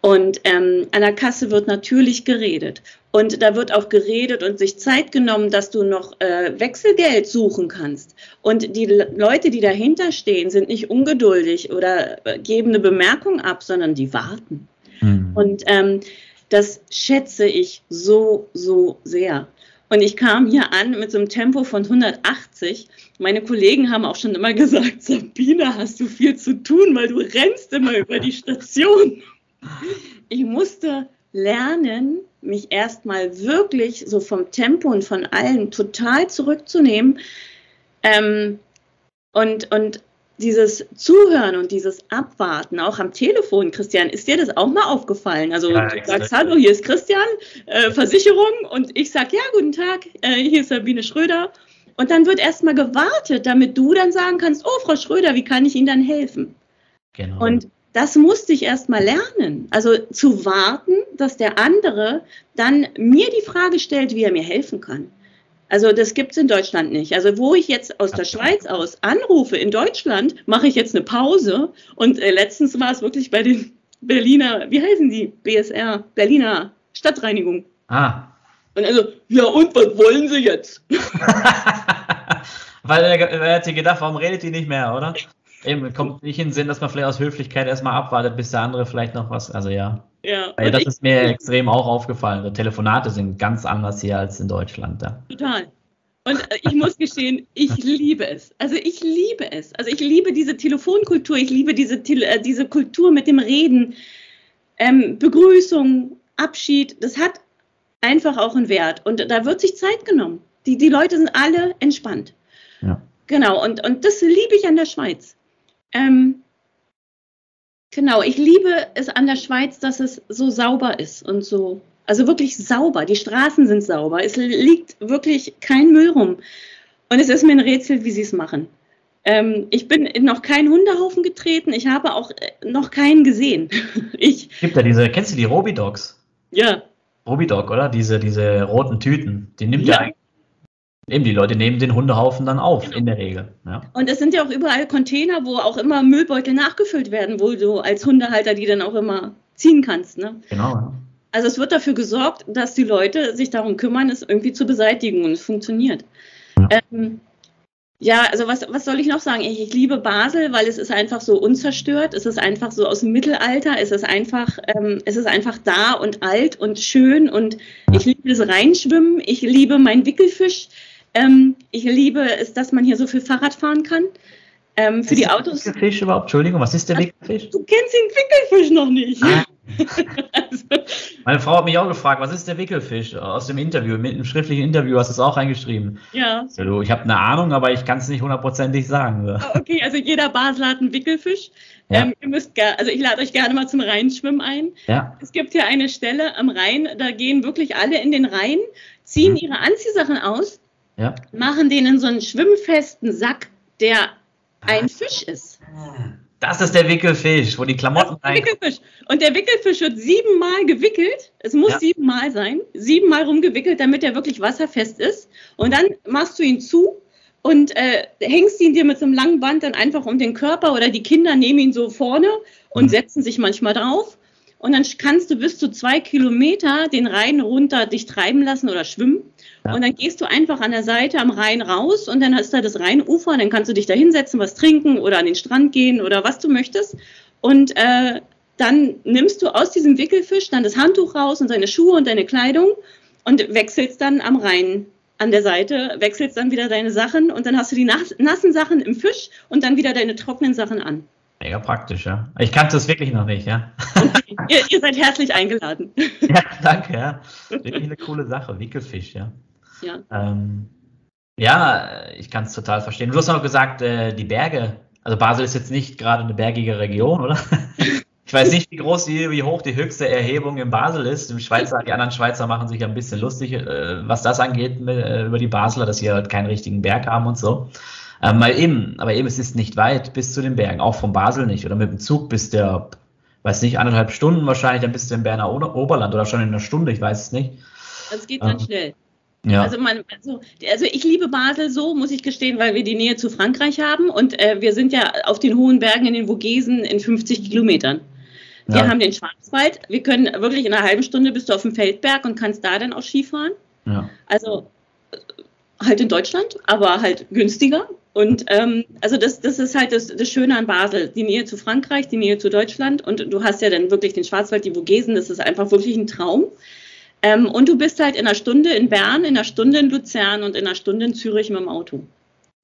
Und ähm, an der Kasse wird natürlich geredet. Und da wird auch geredet und sich Zeit genommen, dass du noch äh, Wechselgeld suchen kannst. Und die Leute, die dahinter stehen, sind nicht ungeduldig oder äh, geben eine Bemerkung ab, sondern die warten. Mhm. Und ähm, das schätze ich so, so sehr. Und ich kam hier an mit so einem Tempo von 180. Meine Kollegen haben auch schon immer gesagt, Sabine, hast du viel zu tun, weil du rennst immer über die Station. Ich musste lernen, mich erstmal wirklich so vom Tempo und von allen total zurückzunehmen. Ähm, und, und dieses Zuhören und dieses Abwarten, auch am Telefon, Christian, ist dir das auch mal aufgefallen? Also ja, du sagst, hallo, hier ist Christian, äh, Versicherung und ich sage, ja, guten Tag, äh, hier ist Sabine Schröder. Und dann wird erstmal gewartet, damit du dann sagen kannst, oh, Frau Schröder, wie kann ich Ihnen dann helfen? Genau. Und das musste ich erstmal lernen. Also zu warten, dass der andere dann mir die Frage stellt, wie er mir helfen kann. Also das gibt es in Deutschland nicht. Also wo ich jetzt aus der Schweiz aus anrufe in Deutschland, mache ich jetzt eine Pause. Und äh, letztens war es wirklich bei den Berliner, wie heißen die? BSR, Berliner Stadtreinigung. Ah. Und also, ja und, was wollen Sie jetzt? Weil er hat sich gedacht, warum redet die nicht mehr, oder? Eben, kommt nicht in den Sinn, dass man vielleicht aus Höflichkeit erstmal abwartet, bis der andere vielleicht noch was, also ja. Ja. Weil das ist mir extrem auch aufgefallen. Die Telefonate sind ganz anders hier als in Deutschland. Ja. Total. Und äh, ich muss gestehen, ich liebe es. Also ich liebe es. Also ich liebe diese Telefonkultur, ich liebe diese, äh, diese Kultur mit dem Reden, ähm, Begrüßung, Abschied. Das hat einfach auch einen Wert. Und da wird sich Zeit genommen. Die, die Leute sind alle entspannt. Ja. Genau, und, und das liebe ich an der Schweiz. Ähm, genau, ich liebe es an der Schweiz, dass es so sauber ist und so, also wirklich sauber. Die Straßen sind sauber. Es liegt wirklich kein Müll rum. Und es ist mir ein Rätsel, wie sie es machen. Ähm, ich bin in noch keinen Hundehaufen getreten. Ich habe auch äh, noch keinen gesehen. ich. Gibt ja diese, kennst du die Robidogs? Ja. Robidog, oder? Diese, diese roten Tüten. Die nimmt ja, ja eigentlich Eben, die Leute nehmen den Hundehaufen dann auf, genau. in der Regel. Ja. Und es sind ja auch überall Container, wo auch immer Müllbeutel nachgefüllt werden, wo du als Hundehalter die dann auch immer ziehen kannst. Ne? Genau. Ja. Also es wird dafür gesorgt, dass die Leute sich darum kümmern, es irgendwie zu beseitigen und es funktioniert. Ja, ähm, ja also was, was soll ich noch sagen? Ich, ich, liebe Basel, weil es ist einfach so unzerstört, es ist einfach so aus dem Mittelalter, es ist einfach, ähm, es ist einfach da und alt und schön und ich liebe das Reinschwimmen, ich liebe meinen Wickelfisch. Ähm, ich liebe es, dass man hier so viel Fahrrad fahren kann. Ähm, für die Autos. Wickelfisch überhaupt? Entschuldigung, was ist der Wickelfisch? Du kennst den Wickelfisch noch nicht. Ah. also. Meine Frau hat mich auch gefragt, was ist der Wickelfisch? Aus dem Interview, mit einem schriftlichen Interview hast du es auch reingeschrieben. Ja. Also, ich habe eine Ahnung, aber ich kann es nicht hundertprozentig sagen. Ah, okay, also jeder Basel hat einen Wickelfisch. Ja. Ähm, ihr müsst also ich lade euch gerne mal zum Rheinschwimmen ein. Ja. Es gibt hier eine Stelle am Rhein, da gehen wirklich alle in den Rhein, ziehen mhm. ihre Anziehsachen aus ja. machen den in so einen schwimmfesten Sack, der ein Fisch ist. Das ist der Wickelfisch, wo die Klamotten rein. Wickelfisch. Und der Wickelfisch wird siebenmal gewickelt. Es muss ja. siebenmal sein. Siebenmal rumgewickelt, damit er wirklich wasserfest ist. Und dann machst du ihn zu und äh, hängst ihn dir mit so einem langen Band dann einfach um den Körper oder die Kinder nehmen ihn so vorne und mhm. setzen sich manchmal drauf. Und dann kannst du bis zu zwei Kilometer den Rhein runter dich treiben lassen oder schwimmen. Ja. Und dann gehst du einfach an der Seite am Rhein raus und dann hast du da das Rheinufer. Dann kannst du dich da hinsetzen, was trinken oder an den Strand gehen oder was du möchtest. Und äh, dann nimmst du aus diesem Wickelfisch dann das Handtuch raus und deine Schuhe und deine Kleidung und wechselst dann am Rhein an der Seite, wechselst dann wieder deine Sachen und dann hast du die nassen Sachen im Fisch und dann wieder deine trockenen Sachen an. Mega praktisch, ja. Ich kannte das wirklich noch nicht, ja. ihr, ihr, seid herzlich eingeladen. ja, danke, ja. Wirklich eine coole Sache, Wickelfisch, ja. Ja, ähm, ja ich kann es total verstehen. Du hast noch gesagt, äh, die Berge, also Basel ist jetzt nicht gerade eine bergige Region, oder? Ich weiß nicht, wie groß die, wie hoch die höchste Erhebung in Basel ist. Die Schweizer, die anderen Schweizer machen sich ein bisschen lustig, äh, was das angeht, äh, über die Basler, dass sie halt keinen richtigen Berg haben und so. Ähm, weil eben, aber eben, es ist nicht weit bis zu den Bergen, auch von Basel nicht. Oder mit dem Zug bis der, weiß nicht, anderthalb Stunden wahrscheinlich, dann bist du im Berner Oberland oder schon in einer Stunde, ich weiß es nicht. Das geht ganz ähm, schnell. Ja. Also, man, also, also, ich liebe Basel so, muss ich gestehen, weil wir die Nähe zu Frankreich haben und äh, wir sind ja auf den hohen Bergen in den Vogesen in 50 Kilometern. Wir ja. haben den Schwarzwald. Wir können wirklich in einer halben Stunde bist du auf dem Feldberg und kannst da dann auch Skifahren. Ja. Also halt in Deutschland, aber halt günstiger. Und ähm, also das, das ist halt das, das Schöne an Basel, die Nähe zu Frankreich, die Nähe zu Deutschland und du hast ja dann wirklich den Schwarzwald, die Vogesen, das ist einfach wirklich ein Traum. Ähm, und du bist halt in einer Stunde in Bern, in einer Stunde in Luzern und in einer Stunde in Zürich mit dem Auto.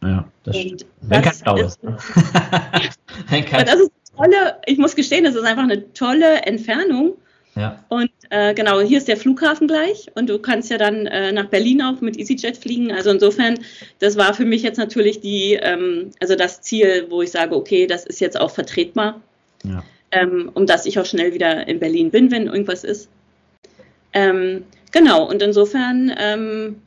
Ja, das stimmt. Wenn kein Stau ist. das ist tolle, ich muss gestehen, das ist einfach eine tolle Entfernung. Ja. Und äh, genau, hier ist der Flughafen gleich und du kannst ja dann äh, nach Berlin auch mit EasyJet fliegen. Also insofern, das war für mich jetzt natürlich die, ähm, also das Ziel, wo ich sage, okay, das ist jetzt auch vertretbar, ja. ähm, um dass ich auch schnell wieder in Berlin bin, wenn irgendwas ist. Ähm, genau, und insofern ähm,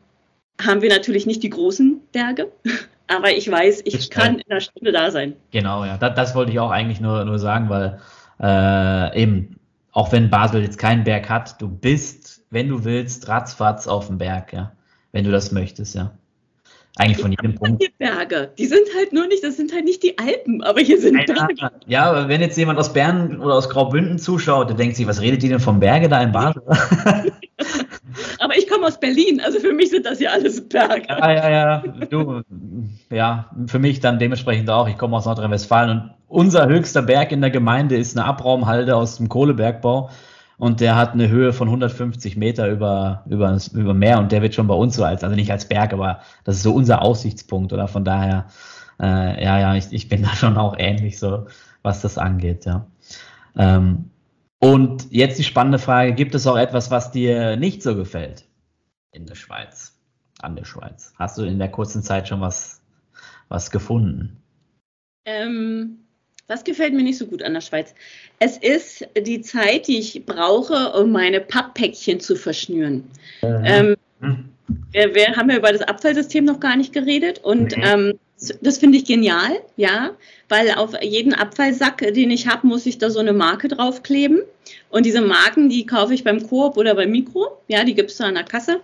haben wir natürlich nicht die großen Berge, aber ich weiß, ich kann in einer Stunde da sein. Genau, ja, das, das wollte ich auch eigentlich nur, nur sagen, weil äh, eben auch wenn Basel jetzt keinen Berg hat, du bist, wenn du willst, ratzfatz auf dem Berg, ja. Wenn du das möchtest, ja. Eigentlich von jedem Punkt. Hier Berge. Die sind halt nur nicht, das sind halt nicht die Alpen, aber hier sind Berge. Ja, aber wenn jetzt jemand aus Bern oder aus Graubünden zuschaut, der denkt sich, was redet die denn vom Berge da in Basel? aber ich komme aus Berlin, also für mich sind das ja alles Berge. Ja, ja, ja. Du, ja, für mich dann dementsprechend auch. Ich komme aus Nordrhein-Westfalen und unser höchster Berg in der Gemeinde ist eine Abraumhalde aus dem Kohlebergbau und der hat eine Höhe von 150 Meter über, über, über Meer und der wird schon bei uns so als, also nicht als Berg, aber das ist so unser Aussichtspunkt oder von daher, äh, ja, ja, ich, ich bin da schon auch ähnlich so, was das angeht, ja. Ähm, und jetzt die spannende Frage, gibt es auch etwas, was dir nicht so gefällt in der Schweiz, an der Schweiz? Hast du in der kurzen Zeit schon was, was gefunden? Ähm, was gefällt mir nicht so gut an der Schweiz? Es ist die Zeit, die ich brauche, um meine Papppäckchen zu verschnüren. Mhm. Ähm, wir, wir, haben ja über das Abfallsystem noch gar nicht geredet und mhm. ähm, das finde ich genial, ja, weil auf jeden Abfallsack, den ich habe, muss ich da so eine Marke draufkleben. Und diese Marken, die kaufe ich beim Coop oder beim Mikro, ja, die gibt es da an der Kasse.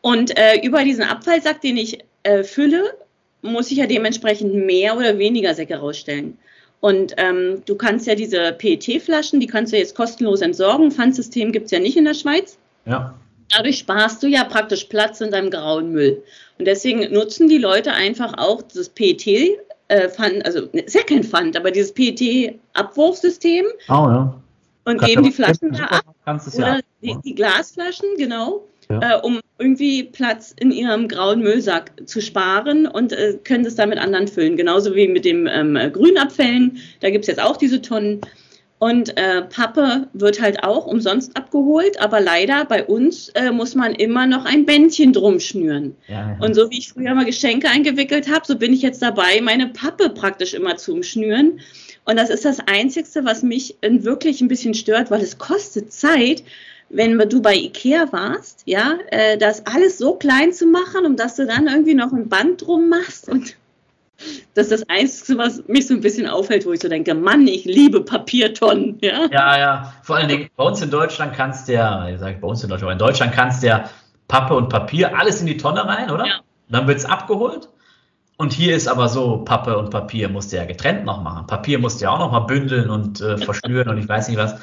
Und äh, über diesen Abfallsack, den ich äh, fülle, muss ich ja dementsprechend mehr oder weniger Säcke rausstellen. Und ähm, du kannst ja diese PET-Flaschen, die kannst du jetzt kostenlos entsorgen. Pfandsystem gibt es ja nicht in der Schweiz. Ja. Dadurch sparst du ja praktisch Platz in deinem grauen Müll. Und deswegen nutzen die Leute einfach auch das PET, äh, Pfand, also ist ja kein Pfand, aber dieses PET-Abwurfsystem. Oh ja. Und geben die Flaschen da ab. Oder die, die Glasflaschen, genau ja. äh, um irgendwie Platz in ihrem grauen Müllsack zu sparen und äh, können das dann mit anderen füllen. Genauso wie mit dem ähm, Grünabfällen. Da gibt es jetzt auch diese Tonnen. Und äh, Pappe wird halt auch umsonst abgeholt, aber leider bei uns äh, muss man immer noch ein Bändchen drum schnüren. Ja, ja. Und so wie ich früher mal Geschenke eingewickelt habe, so bin ich jetzt dabei, meine Pappe praktisch immer zu umschnüren. Und das ist das Einzige, was mich wirklich ein bisschen stört, weil es kostet Zeit, wenn du bei Ikea warst, ja, äh, das alles so klein zu machen, um dass du dann irgendwie noch ein Band drum machst und das ist das Einzige, was mich so ein bisschen aufhält, wo ich so denke, Mann, ich liebe Papiertonnen. Ja, ja, ja. vor allen Dingen bei uns in Deutschland kannst du ja, ich sage bei uns in Deutschland, aber in Deutschland kannst du ja Pappe und Papier alles in die Tonne rein, oder? Ja. Dann wird es abgeholt. Und hier ist aber so, Pappe und Papier musst du ja getrennt noch machen. Papier musst du ja auch noch mal bündeln und äh, verschnüren und ich weiß nicht was.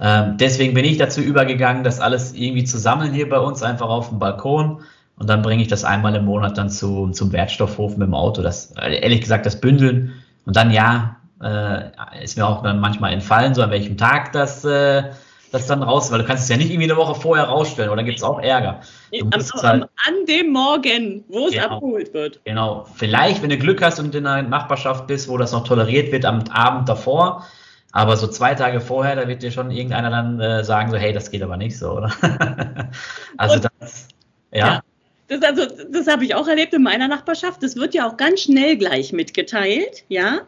Ähm, deswegen bin ich dazu übergegangen, das alles irgendwie zu sammeln hier bei uns, einfach auf dem Balkon. Und dann bringe ich das einmal im Monat dann zu, zum Wertstoffhof mit dem Auto. Das, äh, ehrlich gesagt, das Bündeln. Und dann ja, äh, ist mir auch dann manchmal entfallen, so an welchem Tag das, äh, das dann raus, weil du kannst es ja nicht irgendwie eine Woche vorher rausstellen, oder gibt es auch Ärger. Am, halt, an dem Morgen, wo es genau, abgeholt wird. Genau. Vielleicht, wenn du Glück hast und in einer Nachbarschaft bist, wo das noch toleriert wird, am Abend davor. Aber so zwei Tage vorher, da wird dir schon irgendeiner dann äh, sagen, so, hey, das geht aber nicht so, oder? also und, das, ja. ja. Das, also, das habe ich auch erlebt in meiner Nachbarschaft. Das wird ja auch ganz schnell gleich mitgeteilt, ja.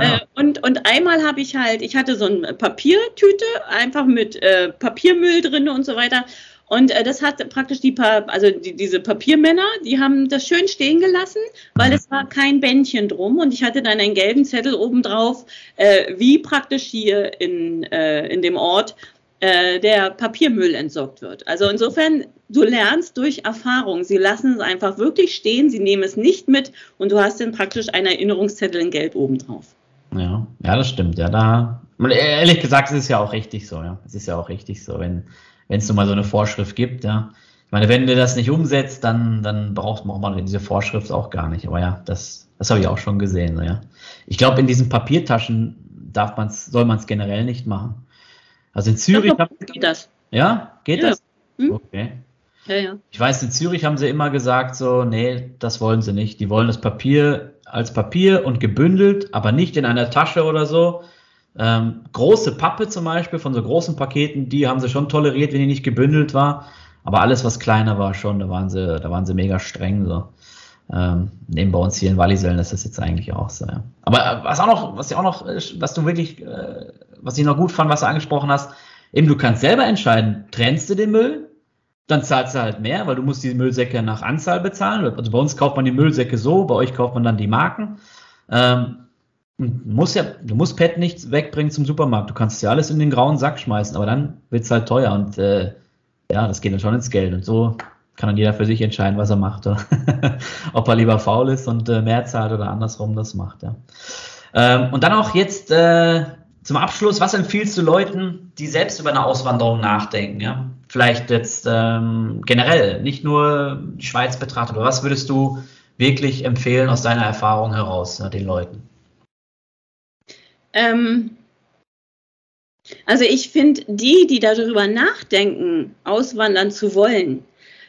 Äh, und, und einmal habe ich halt, ich hatte so eine Papiertüte, einfach mit äh, Papiermüll drin und so weiter. Und äh, das hat praktisch die, pa also die, diese Papiermänner, die haben das schön stehen gelassen, weil es war kein Bändchen drum. Und ich hatte dann einen gelben Zettel obendrauf, äh, wie praktisch hier in, äh, in dem Ort äh, der Papiermüll entsorgt wird. Also insofern, du lernst durch Erfahrung. Sie lassen es einfach wirklich stehen, sie nehmen es nicht mit und du hast dann praktisch einen Erinnerungszettel in Gelb obendrauf. Ja, ja, das stimmt. Ja, da, ehrlich gesagt, es ist ja auch richtig so. Ja, es ist ja auch richtig so, wenn wenn es nun mal so eine Vorschrift gibt. Ja, ich meine, wenn du das nicht umsetzt, dann dann braucht man diese Vorschrift auch gar nicht. Aber ja, das das habe ich auch schon gesehen. Ja, ich glaube, in diesen Papiertaschen darf man's, soll man es generell nicht machen. Also in Zürich. Doch, geht das. Ja, geht ja. das? Hm? Okay. Ja, ja. Ich weiß, in Zürich haben sie immer gesagt, so, nee, das wollen sie nicht. Die wollen das Papier als Papier und gebündelt, aber nicht in einer Tasche oder so. Ähm, große Pappe zum Beispiel von so großen Paketen, die haben sie schon toleriert, wenn die nicht gebündelt war. Aber alles, was kleiner war, schon, da waren sie, da waren sie mega streng. So. Ähm, neben bei uns hier in Wallisellen ist das jetzt eigentlich auch so. Ja. Aber äh, was auch noch, was auch noch, äh, was du wirklich äh, was ich noch gut fand, was du angesprochen hast, eben du kannst selber entscheiden, trennst du den Müll, dann zahlst du halt mehr, weil du musst die Müllsäcke nach Anzahl bezahlen. Also bei uns kauft man die Müllsäcke so, bei euch kauft man dann die Marken. Ähm, muss ja, du musst PET nicht wegbringen zum Supermarkt. Du kannst ja alles in den grauen Sack schmeißen, aber dann wird es halt teuer und äh, ja, das geht dann schon ins Geld. Und so kann dann jeder für sich entscheiden, was er macht. Ob er lieber faul ist und äh, mehr zahlt oder andersrum das macht. Ja. Ähm, und dann auch jetzt äh, zum Abschluss, was empfiehlst du Leuten, die selbst über eine Auswanderung nachdenken? Ja? Vielleicht jetzt ähm, generell, nicht nur die Schweiz betrachtet, aber was würdest du wirklich empfehlen aus deiner Erfahrung heraus ja, den Leuten? Ähm, also ich finde, die, die darüber nachdenken, auswandern zu wollen,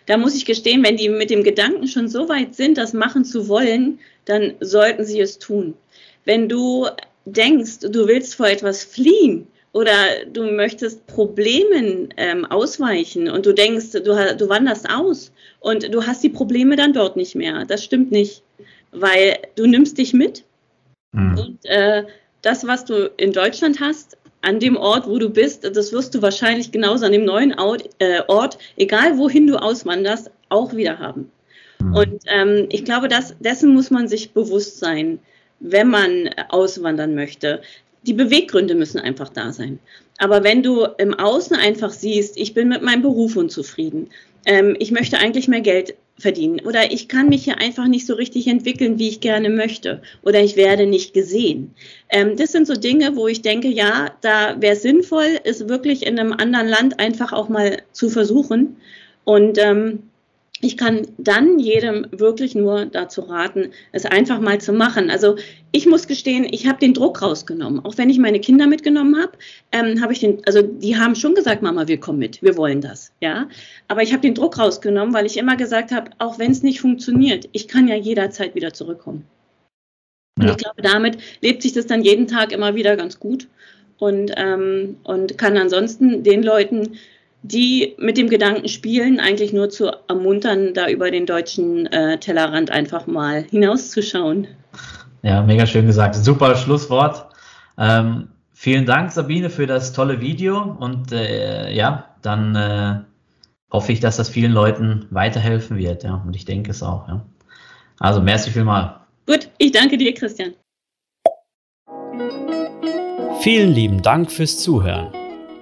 da muss ich gestehen, wenn die mit dem Gedanken schon so weit sind, das machen zu wollen, dann sollten sie es tun. Wenn du denkst, du willst vor etwas fliehen oder du möchtest Problemen ähm, ausweichen und du denkst, du, du wanderst aus und du hast die Probleme dann dort nicht mehr. Das stimmt nicht, weil du nimmst dich mit mhm. und äh, das, was du in Deutschland hast, an dem Ort, wo du bist, das wirst du wahrscheinlich genauso an dem neuen Ort, äh, Ort egal wohin du auswanderst, auch wieder haben. Mhm. Und ähm, ich glaube, dass, dessen muss man sich bewusst sein wenn man auswandern möchte. Die Beweggründe müssen einfach da sein. Aber wenn du im Außen einfach siehst, ich bin mit meinem Beruf unzufrieden, ähm, ich möchte eigentlich mehr Geld verdienen oder ich kann mich hier einfach nicht so richtig entwickeln, wie ich gerne möchte oder ich werde nicht gesehen. Ähm, das sind so Dinge, wo ich denke, ja, da wäre sinnvoll, es wirklich in einem anderen Land einfach auch mal zu versuchen. Und ähm, ich kann dann jedem wirklich nur dazu raten, es einfach mal zu machen. Also ich muss gestehen, ich habe den Druck rausgenommen. Auch wenn ich meine Kinder mitgenommen habe, ähm, habe ich den, also die haben schon gesagt, Mama, wir kommen mit, wir wollen das, ja. Aber ich habe den Druck rausgenommen, weil ich immer gesagt habe, auch wenn es nicht funktioniert, ich kann ja jederzeit wieder zurückkommen. Ja. Und ich glaube, damit lebt sich das dann jeden Tag immer wieder ganz gut und ähm, und kann ansonsten den Leuten die mit dem Gedanken spielen, eigentlich nur zu ermuntern, da über den deutschen äh, Tellerrand einfach mal hinauszuschauen. Ja, mega schön gesagt. Super Schlusswort. Ähm, vielen Dank, Sabine, für das tolle Video. Und äh, ja, dann äh, hoffe ich, dass das vielen Leuten weiterhelfen wird. Ja, und ich denke es auch. Ja. Also, merci vielmal. Gut, ich danke dir, Christian. Vielen lieben Dank fürs Zuhören.